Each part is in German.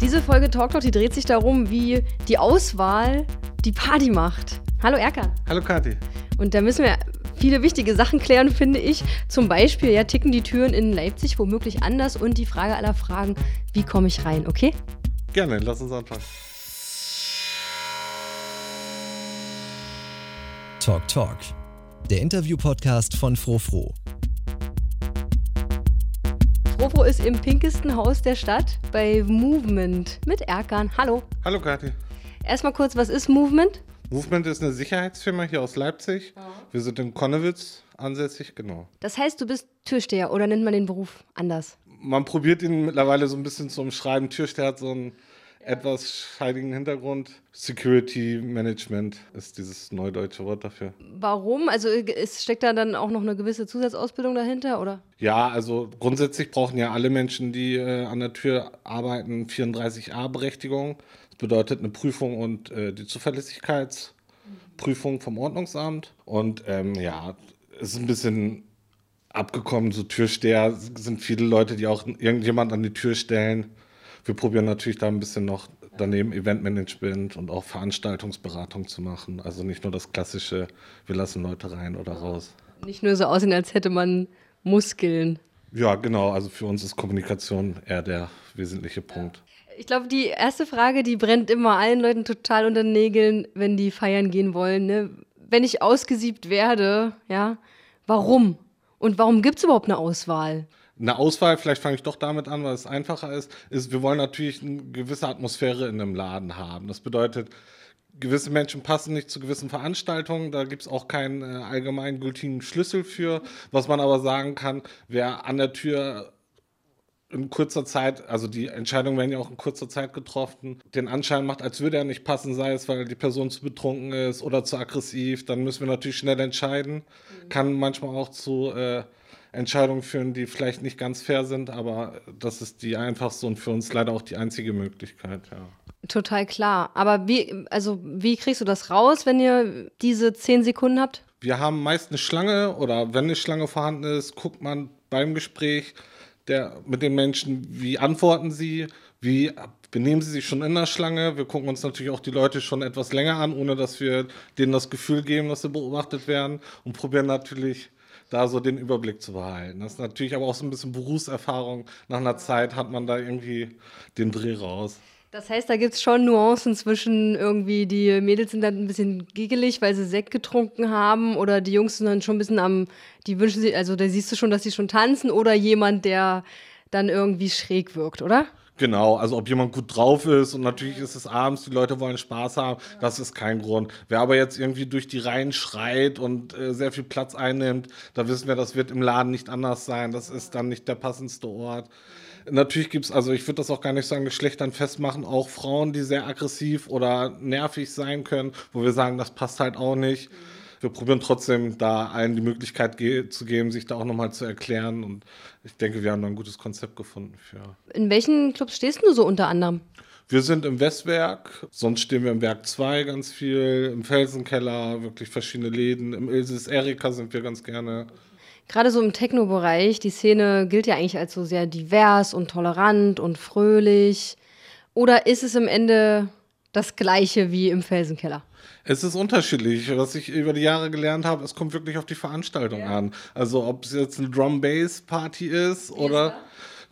Diese Folge Talk Talk, die dreht sich darum, wie die Auswahl die Party macht. Hallo Erkan. Hallo Kathi. Und da müssen wir viele wichtige Sachen klären, finde ich. Zum Beispiel, ja, ticken die Türen in Leipzig womöglich anders und die Frage aller Fragen, wie komme ich rein, okay? Gerne, lass uns anfangen. Talk Talk, der Interview-Podcast von Frofro. Frofro ist im pinkesten Haus der Stadt bei Movement mit Erkan. Hallo. Hallo Kathi. Erstmal kurz, was ist Movement? Movement ist eine Sicherheitsfirma hier aus Leipzig. Wir sind in Konnewitz ansässig, genau. Das heißt, du bist Türsteher oder nennt man den Beruf anders? Man probiert ihn mittlerweile so ein bisschen zu umschreiben. Türsteher hat so einen etwas scheidigen Hintergrund. Security Management ist dieses neudeutsche Wort dafür. Warum? Also es steckt da dann auch noch eine gewisse Zusatzausbildung dahinter, oder? Ja, also grundsätzlich brauchen ja alle Menschen, die äh, an der Tür arbeiten, 34a-Berechtigung. Das bedeutet eine Prüfung und äh, die Zuverlässigkeitsprüfung vom Ordnungsamt. Und ähm, ja, es ist ein bisschen abgekommen. So Türsteher sind viele Leute, die auch irgendjemand an die Tür stellen. Wir probieren natürlich da ein bisschen noch daneben Eventmanagement und auch Veranstaltungsberatung zu machen. Also nicht nur das klassische, wir lassen Leute rein oder raus. Nicht nur so aussehen, als hätte man Muskeln. Ja, genau. Also für uns ist Kommunikation eher der wesentliche Punkt. Ich glaube, die erste Frage, die brennt immer allen Leuten total unter den Nägeln, wenn die feiern gehen wollen. Ne? Wenn ich ausgesiebt werde, ja, warum? Und warum gibt es überhaupt eine Auswahl? Eine Auswahl, vielleicht fange ich doch damit an, weil es einfacher ist, ist, wir wollen natürlich eine gewisse Atmosphäre in einem Laden haben. Das bedeutet, gewisse Menschen passen nicht zu gewissen Veranstaltungen. Da gibt es auch keinen äh, allgemeingültigen Schlüssel für. Was man aber sagen kann, wer an der Tür in kurzer Zeit, also die Entscheidungen werden ja auch in kurzer Zeit getroffen, den Anschein macht, als würde er nicht passen, sei es, weil die Person zu betrunken ist oder zu aggressiv, dann müssen wir natürlich schnell entscheiden. Mhm. Kann manchmal auch zu äh, Entscheidungen führen, die vielleicht nicht ganz fair sind, aber das ist die einfachste und für uns leider auch die einzige Möglichkeit, ja. Total klar. Aber wie, also wie kriegst du das raus, wenn ihr diese zehn Sekunden habt? Wir haben meist eine Schlange oder wenn eine Schlange vorhanden ist, guckt man beim Gespräch der, mit den Menschen, wie antworten sie, wie benehmen sie sich schon in der Schlange. Wir gucken uns natürlich auch die Leute schon etwas länger an, ohne dass wir denen das Gefühl geben, dass sie beobachtet werden und probieren natürlich da so den Überblick zu behalten. Das ist natürlich aber auch so ein bisschen Berufserfahrung. Nach einer Zeit hat man da irgendwie den Dreh raus. Das heißt, da gibt es schon Nuancen zwischen irgendwie, die Mädels sind dann ein bisschen giggelig, weil sie Sekt getrunken haben oder die Jungs sind dann schon ein bisschen am, die wünschen sich, also da siehst du schon, dass sie schon tanzen oder jemand, der dann irgendwie schräg wirkt, oder? Genau, also ob jemand gut drauf ist und natürlich ist es abends, die Leute wollen Spaß haben, das ist kein Grund. Wer aber jetzt irgendwie durch die Reihen schreit und äh, sehr viel Platz einnimmt, da wissen wir, das wird im Laden nicht anders sein. Das ist dann nicht der passendste Ort. Natürlich gibt es, also ich würde das auch gar nicht so an Geschlechtern festmachen, auch Frauen, die sehr aggressiv oder nervig sein können, wo wir sagen, das passt halt auch nicht. Wir probieren trotzdem da allen die Möglichkeit ge zu geben, sich da auch nochmal zu erklären und ich denke, wir haben da ein gutes Konzept gefunden für. In welchen Clubs stehst du so unter anderem? Wir sind im Westwerk, sonst stehen wir im Werk 2 ganz viel, im Felsenkeller, wirklich verschiedene Läden. Im Ilses Erika sind wir ganz gerne. Gerade so im Techno-Bereich, die Szene gilt ja eigentlich als so sehr divers und tolerant und fröhlich. Oder ist es im Ende das Gleiche wie im Felsenkeller? Es ist unterschiedlich. Was ich über die Jahre gelernt habe, es kommt wirklich auf die Veranstaltung ja. an. Also ob es jetzt eine Drum-Bass-Party ist oder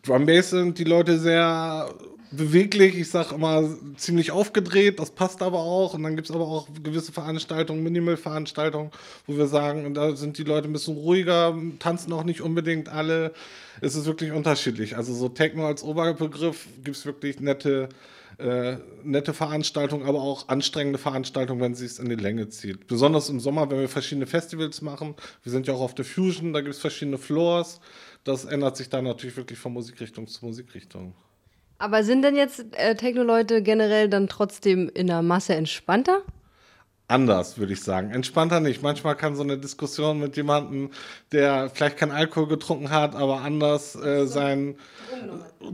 Drum-Bass sind die Leute sehr beweglich, ich sag immer ziemlich aufgedreht, das passt aber auch. Und dann gibt es aber auch gewisse Veranstaltungen, Minimal-Veranstaltungen, wo wir sagen, da sind die Leute ein bisschen ruhiger, tanzen auch nicht unbedingt alle. Es ist wirklich unterschiedlich. Also so Techno als Oberbegriff gibt es wirklich nette äh, nette Veranstaltung, aber auch anstrengende Veranstaltung, wenn sie es in die Länge zieht. Besonders im Sommer, wenn wir verschiedene Festivals machen. Wir sind ja auch auf der Fusion, da gibt es verschiedene Floors. Das ändert sich dann natürlich wirklich von Musikrichtung zu Musikrichtung. Aber sind denn jetzt äh, Techno-Leute generell dann trotzdem in der Masse entspannter? Anders, würde ich sagen. Entspannter nicht. Manchmal kann so eine Diskussion mit jemandem, der vielleicht keinen Alkohol getrunken hat, aber anders äh, sein,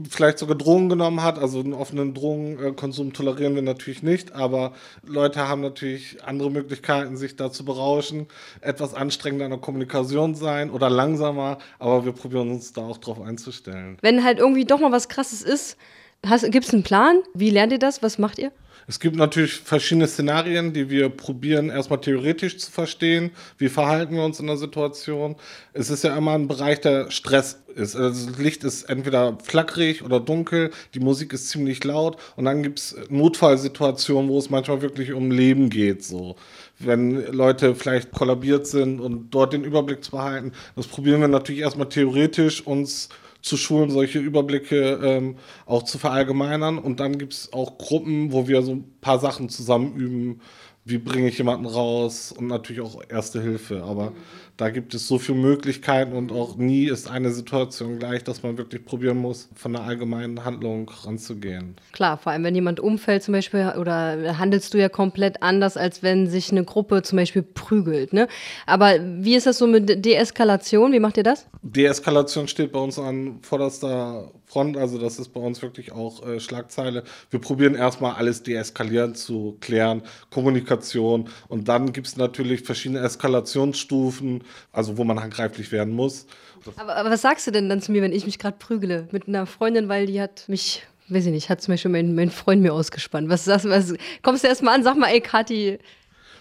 vielleicht sogar Drogen genommen hat. Also einen offenen Drogenkonsum tolerieren wir natürlich nicht, aber Leute haben natürlich andere Möglichkeiten, sich da zu berauschen. Etwas anstrengender in der Kommunikation sein oder langsamer, aber wir probieren uns da auch drauf einzustellen. Wenn halt irgendwie doch mal was Krasses ist, Gibt es einen Plan? Wie lernt ihr das? Was macht ihr? Es gibt natürlich verschiedene Szenarien, die wir probieren erstmal theoretisch zu verstehen. Wie verhalten wir uns in der Situation? Es ist ja immer ein Bereich, der Stress ist. Also das Licht ist entweder flackrig oder dunkel, die Musik ist ziemlich laut und dann gibt es Notfallsituationen, wo es manchmal wirklich um Leben geht. So. Wenn Leute vielleicht kollabiert sind und dort den Überblick zu behalten, das probieren wir natürlich erstmal theoretisch uns zu schulen, solche Überblicke ähm, auch zu verallgemeinern. Und dann gibt es auch Gruppen, wo wir so ein paar Sachen zusammen üben. Wie bringe ich jemanden raus und natürlich auch Erste Hilfe. Aber mhm da gibt es so viele Möglichkeiten und auch nie ist eine Situation gleich, dass man wirklich probieren muss, von der allgemeinen Handlung ranzugehen. Klar, vor allem wenn jemand umfällt zum Beispiel oder handelst du ja komplett anders, als wenn sich eine Gruppe zum Beispiel prügelt. Ne? Aber wie ist das so mit Deeskalation? Wie macht ihr das? Deeskalation steht bei uns an vorderster Front, also das ist bei uns wirklich auch äh, Schlagzeile. Wir probieren erstmal alles deeskalieren zu klären, Kommunikation und dann gibt es natürlich verschiedene Eskalationsstufen also wo man handgreiflich werden muss. Aber, aber was sagst du denn dann zu mir, wenn ich mich gerade prügele? Mit einer Freundin, weil die hat mich, weiß ich nicht, hat zum Beispiel mein, mein Freund mir ausgespannt. Was sagst du, was, kommst du erstmal an, sag mal, ey Kathi,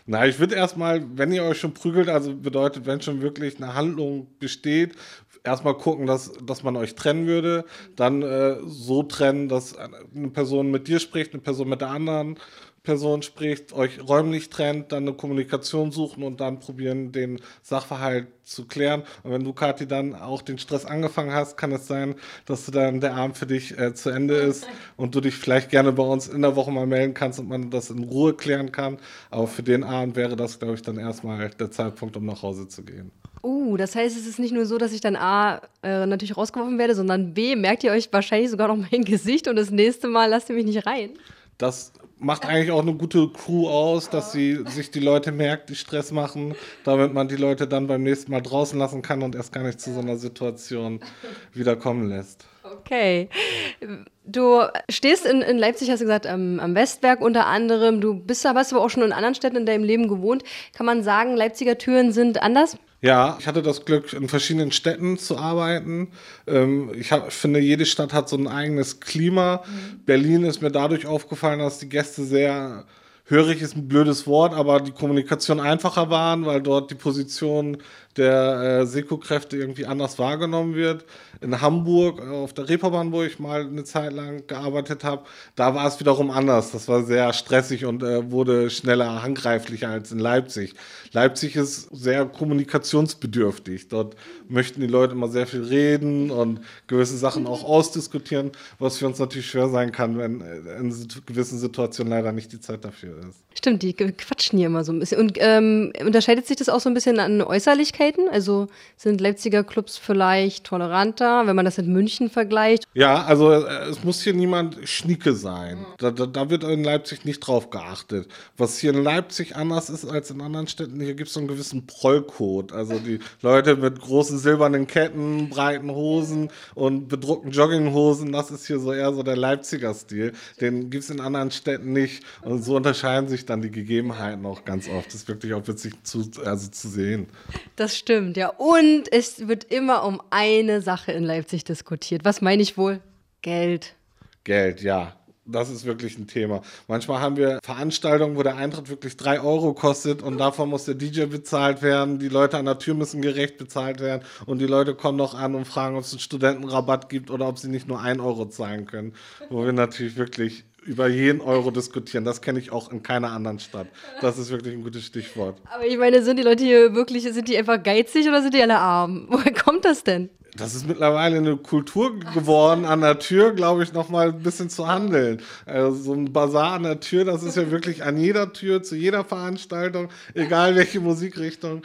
na, ich würde erstmal, wenn ihr euch schon prügelt, also bedeutet, wenn schon wirklich eine Handlung besteht, erstmal gucken, dass, dass man euch trennen würde, dann äh, so trennen, dass eine Person mit dir spricht, eine Person mit der anderen Person spricht, euch räumlich trennt, dann eine Kommunikation suchen und dann probieren, den Sachverhalt zu klären. Und wenn du, Kathi, dann auch den Stress angefangen hast, kann es sein, dass du dann der Abend für dich äh, zu Ende ist und du dich vielleicht gerne bei uns in der Woche mal melden kannst und man das in Ruhe klären kann. Aber für den Abend wäre das, glaube ich, dann erstmal der Zeitpunkt, um nach Hause zu gehen. Uh, das heißt, es ist nicht nur so, dass ich dann A äh, natürlich rausgeworfen werde, sondern B, merkt ihr euch wahrscheinlich sogar noch mein Gesicht und das nächste Mal lasst ihr mich nicht rein. Das macht eigentlich auch eine gute Crew aus, dass sie sich die Leute merkt, die Stress machen, damit man die Leute dann beim nächsten Mal draußen lassen kann und erst gar nicht zu so einer Situation wieder kommen lässt. Okay. Du stehst in, in Leipzig, hast du gesagt, am, am Westberg unter anderem. Du bist aber, hast aber auch schon in anderen Städten in deinem Leben gewohnt. Kann man sagen, Leipziger Türen sind anders? Ja, ich hatte das Glück, in verschiedenen Städten zu arbeiten. Ähm, ich hab, finde, jede Stadt hat so ein eigenes Klima. Mhm. Berlin ist mir dadurch aufgefallen, dass die Gäste sehr hörig ist ein blödes Wort, aber die Kommunikation einfacher waren, weil dort die Position der äh, Seko-Kräfte irgendwie anders wahrgenommen wird. In Hamburg, äh, auf der Reeperbahn, wo ich mal eine Zeit lang gearbeitet habe, da war es wiederum anders. Das war sehr stressig und äh, wurde schneller handgreiflicher als in Leipzig. Leipzig ist sehr kommunikationsbedürftig. Dort möchten die Leute immer sehr viel reden und gewisse Sachen auch ausdiskutieren, was für uns natürlich schwer sein kann, wenn äh, in gewissen Situationen leider nicht die Zeit dafür ist. Stimmt, die quatschen hier immer so ein bisschen. Und ähm, unterscheidet sich das auch so ein bisschen an Äußerlichkeiten? Also sind Leipziger Clubs vielleicht toleranter, wenn man das mit München vergleicht? Ja, also äh, es muss hier niemand Schnieke sein. Da, da, da, wird in Leipzig nicht drauf geachtet. Was hier in Leipzig anders ist als in anderen Städten, hier gibt es so einen gewissen Prollcode. Also die Leute mit großen silbernen Ketten, breiten Hosen und bedruckten Jogginghosen, das ist hier so eher so der Leipziger Stil. Den gibt es in anderen Städten nicht. Und so unterscheiden sich sich dann die Gegebenheiten auch ganz oft. Das ist wirklich auch witzig zu, also zu sehen. Das stimmt, ja. Und es wird immer um eine Sache in Leipzig diskutiert. Was meine ich wohl? Geld. Geld, ja. Das ist wirklich ein Thema. Manchmal haben wir Veranstaltungen, wo der Eintritt wirklich drei Euro kostet und davon muss der DJ bezahlt werden. Die Leute an der Tür müssen gerecht bezahlt werden und die Leute kommen noch an und fragen, ob es einen Studentenrabatt gibt oder ob sie nicht nur ein Euro zahlen können. Wo wir natürlich wirklich über jeden Euro diskutieren. Das kenne ich auch in keiner anderen Stadt. Das ist wirklich ein gutes Stichwort. Aber ich meine, sind die Leute hier wirklich, sind die einfach geizig oder sind die alle arm? Woher kommt das denn? Das ist mittlerweile eine Kultur geworden, an der Tür, glaube ich, noch mal ein bisschen zu handeln. Also so ein Bazar an der Tür, das ist ja wirklich an jeder Tür, zu jeder Veranstaltung, egal welche Musikrichtung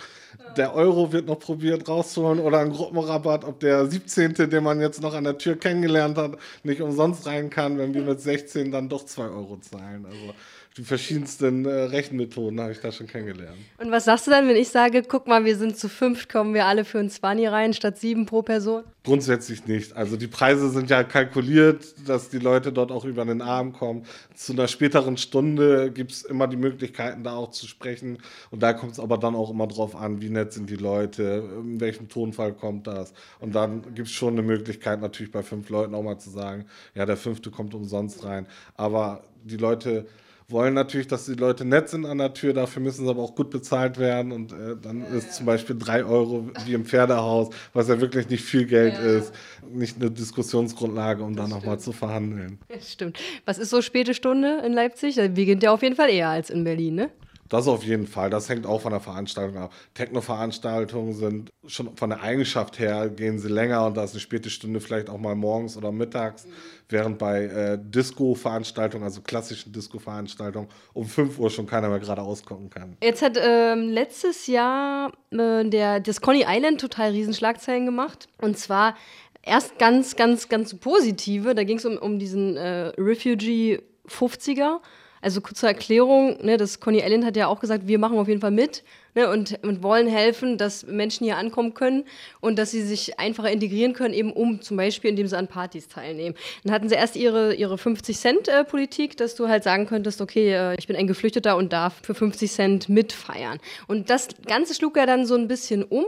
der Euro wird noch probiert rauszuholen oder ein Gruppenrabatt, ob der 17., den man jetzt noch an der Tür kennengelernt hat, nicht umsonst rein kann, wenn wir mit 16 dann doch 2 Euro zahlen. Also die verschiedensten äh, Rechenmethoden habe ich da schon kennengelernt. Und was sagst du dann, wenn ich sage, guck mal, wir sind zu fünf, kommen wir alle für ein Zwanni rein, statt sieben pro Person? Person? Grundsätzlich nicht. Also die Preise sind ja kalkuliert, dass die Leute dort auch über den Arm kommen. Zu einer späteren Stunde gibt es immer die Möglichkeiten, da auch zu sprechen. Und da kommt es aber dann auch immer drauf an, wie nett sind die Leute, in welchem Tonfall kommt das. Und dann gibt es schon eine Möglichkeit, natürlich bei fünf Leuten auch mal zu sagen, ja, der fünfte kommt umsonst rein. Aber die Leute wollen natürlich, dass die Leute nett sind an der Tür, dafür müssen sie aber auch gut bezahlt werden und äh, dann ja, ist zum Beispiel drei Euro wie im Pferdehaus, was ja wirklich nicht viel Geld ja. ist, nicht eine Diskussionsgrundlage, um das da nochmal zu verhandeln. Das stimmt. Was ist so späte Stunde in Leipzig? Wir gehen ja auf jeden Fall eher als in Berlin, ne? Das auf jeden Fall. Das hängt auch von der Veranstaltung ab. Techno-Veranstaltungen sind schon von der Eigenschaft her gehen sie länger und da ist eine späte Stunde vielleicht auch mal morgens oder mittags, mhm. während bei äh, Disco-Veranstaltungen, also klassischen Disco-Veranstaltungen, um 5 Uhr schon keiner mehr gerade ausgucken kann. Jetzt hat ähm, letztes Jahr äh, der, das Coney Island total Riesenschlagzeilen gemacht. Und zwar erst ganz, ganz, ganz positive. Da ging es um, um diesen äh, Refugee 50er. Also zur Erklärung, ne, das Connie Allen hat ja auch gesagt, wir machen auf jeden Fall mit ne, und, und wollen helfen, dass Menschen hier ankommen können und dass sie sich einfacher integrieren können, eben um zum Beispiel, indem sie an Partys teilnehmen. Dann hatten sie erst ihre, ihre 50-Cent-Politik, dass du halt sagen könntest, okay, äh, ich bin ein Geflüchteter und darf für 50 Cent mitfeiern. Und das Ganze schlug ja dann so ein bisschen um.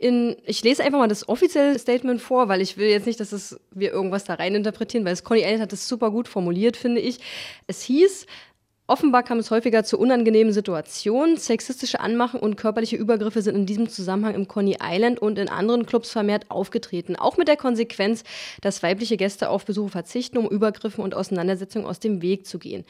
In, ich lese einfach mal das offizielle Statement vor, weil ich will jetzt nicht, dass es, wir irgendwas da rein interpretieren, weil es Conny Elliott hat das super gut formuliert, finde ich. Es hieß, Offenbar kam es häufiger zu unangenehmen Situationen. Sexistische Anmachen und körperliche Übergriffe sind in diesem Zusammenhang im Coney Island und in anderen Clubs vermehrt aufgetreten. Auch mit der Konsequenz, dass weibliche Gäste auf Besuche verzichten, um Übergriffen und Auseinandersetzungen aus dem Weg zu gehen.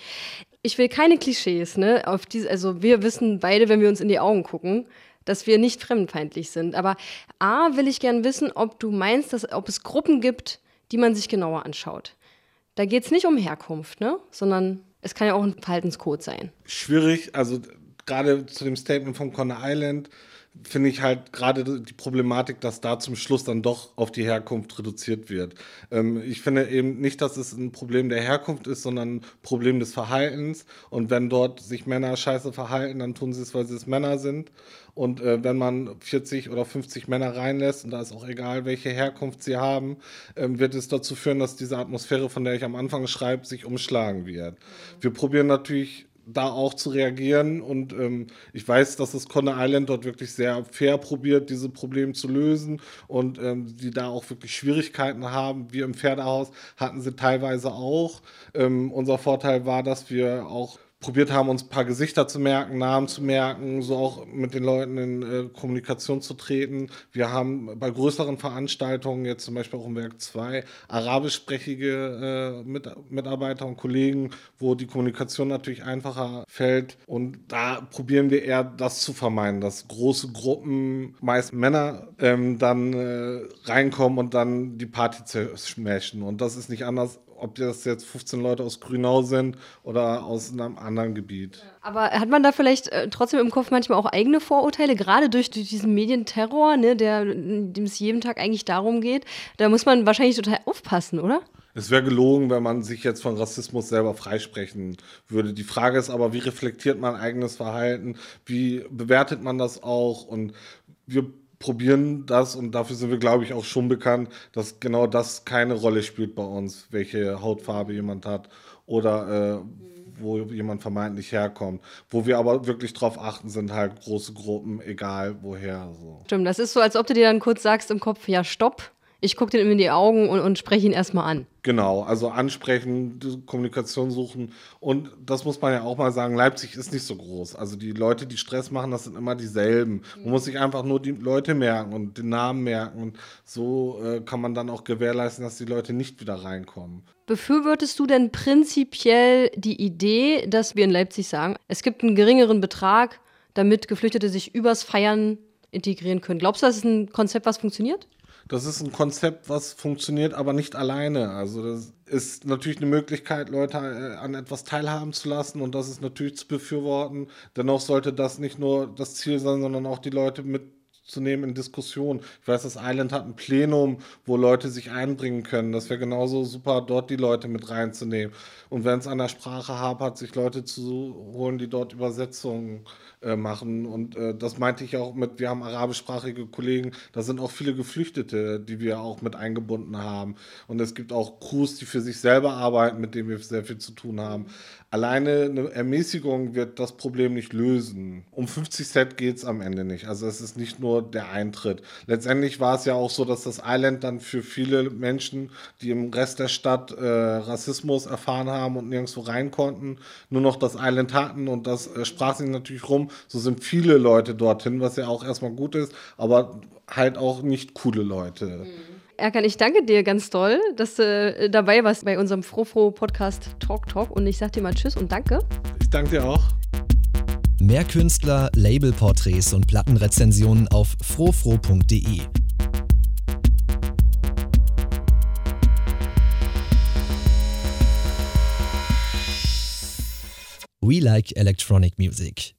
Ich will keine Klischees, ne? Auf diese, also wir wissen beide, wenn wir uns in die Augen gucken, dass wir nicht fremdenfeindlich sind. Aber A, will ich gern wissen, ob du meinst, dass, ob es Gruppen gibt, die man sich genauer anschaut. Da geht es nicht um Herkunft, ne? sondern es kann ja auch ein Verhaltenscode sein. Schwierig, also gerade zu dem Statement von Conner Island finde ich halt gerade die Problematik, dass da zum Schluss dann doch auf die Herkunft reduziert wird. Ähm, ich finde eben nicht, dass es ein Problem der Herkunft ist, sondern ein Problem des Verhaltens. Und wenn dort sich Männer scheiße verhalten, dann tun sie es, weil sie es Männer sind. Und äh, wenn man 40 oder 50 Männer reinlässt, und da ist auch egal, welche Herkunft sie haben, ähm, wird es dazu führen, dass diese Atmosphäre, von der ich am Anfang schreibe, sich umschlagen wird. Wir probieren natürlich da auch zu reagieren. Und ähm, ich weiß, dass das Conner Island dort wirklich sehr fair probiert, diese Probleme zu lösen und ähm, die da auch wirklich Schwierigkeiten haben. Wir im Pferdehaus hatten sie teilweise auch. Ähm, unser Vorteil war, dass wir auch probiert haben, uns ein paar Gesichter zu merken, Namen zu merken, so auch mit den Leuten in äh, Kommunikation zu treten. Wir haben bei größeren Veranstaltungen, jetzt zum Beispiel auch im Werk 2, arabischsprachige äh, mit, Mitarbeiter und Kollegen, wo die Kommunikation natürlich einfacher fällt. Und da probieren wir eher das zu vermeiden, dass große Gruppen, meist Männer, ähm, dann äh, reinkommen und dann die Party zerschmäschen. Und das ist nicht anders ob das jetzt 15 Leute aus Grünau sind oder aus einem anderen Gebiet. Aber hat man da vielleicht äh, trotzdem im Kopf manchmal auch eigene Vorurteile, gerade durch, durch diesen Medienterror, ne, der, dem es jeden Tag eigentlich darum geht? Da muss man wahrscheinlich total aufpassen, oder? Es wäre gelogen, wenn man sich jetzt von Rassismus selber freisprechen würde. Die Frage ist aber, wie reflektiert man eigenes Verhalten? Wie bewertet man das auch? Und wir probieren das und dafür sind wir, glaube ich, auch schon bekannt, dass genau das keine Rolle spielt bei uns, welche Hautfarbe jemand hat oder äh, wo jemand vermeintlich herkommt. Wo wir aber wirklich drauf achten, sind halt große Gruppen, egal woher. So. Stimmt, das ist so, als ob du dir dann kurz sagst im Kopf, ja, stopp, ich gucke den in die Augen und, und spreche ihn erstmal an. Genau, also ansprechen, Kommunikation suchen. Und das muss man ja auch mal sagen, Leipzig ist nicht so groß. Also die Leute, die Stress machen, das sind immer dieselben. Man muss sich einfach nur die Leute merken und den Namen merken. Und so äh, kann man dann auch gewährleisten, dass die Leute nicht wieder reinkommen. Befürwortest du denn prinzipiell die Idee, dass wir in Leipzig sagen, es gibt einen geringeren Betrag, damit Geflüchtete sich übers Feiern integrieren können? Glaubst du, das ist ein Konzept, was funktioniert? Das ist ein Konzept, was funktioniert, aber nicht alleine. Also das ist natürlich eine Möglichkeit, Leute äh, an etwas teilhaben zu lassen und das ist natürlich zu befürworten. Dennoch sollte das nicht nur das Ziel sein, sondern auch die Leute mit zu nehmen in Diskussionen. Ich weiß, das Island hat ein Plenum, wo Leute sich einbringen können. Das wäre genauso super, dort die Leute mit reinzunehmen. Und wenn es an der Sprache hapert, sich Leute zu holen, die dort Übersetzungen äh, machen. Und äh, das meinte ich auch mit, wir haben arabischsprachige Kollegen, da sind auch viele Geflüchtete, die wir auch mit eingebunden haben. Und es gibt auch Crews, die für sich selber arbeiten, mit denen wir sehr viel zu tun haben. Alleine eine Ermäßigung wird das Problem nicht lösen. Um 50 Cent geht es am Ende nicht. Also es ist nicht nur der Eintritt. Letztendlich war es ja auch so, dass das Island dann für viele Menschen, die im Rest der Stadt äh, Rassismus erfahren haben und nirgendwo rein konnten, nur noch das Island hatten und das äh, sprach sich natürlich rum. So sind viele Leute dorthin, was ja auch erstmal gut ist, aber halt auch nicht coole Leute. Mhm. Erkan, ich danke dir ganz toll, dass du äh, dabei warst bei unserem Frofro-Podcast Talk Talk und ich sag dir mal Tschüss und danke. Ich danke dir auch. Mehr Künstler, Labelporträts und Plattenrezensionen auf frofro.de. We like electronic music.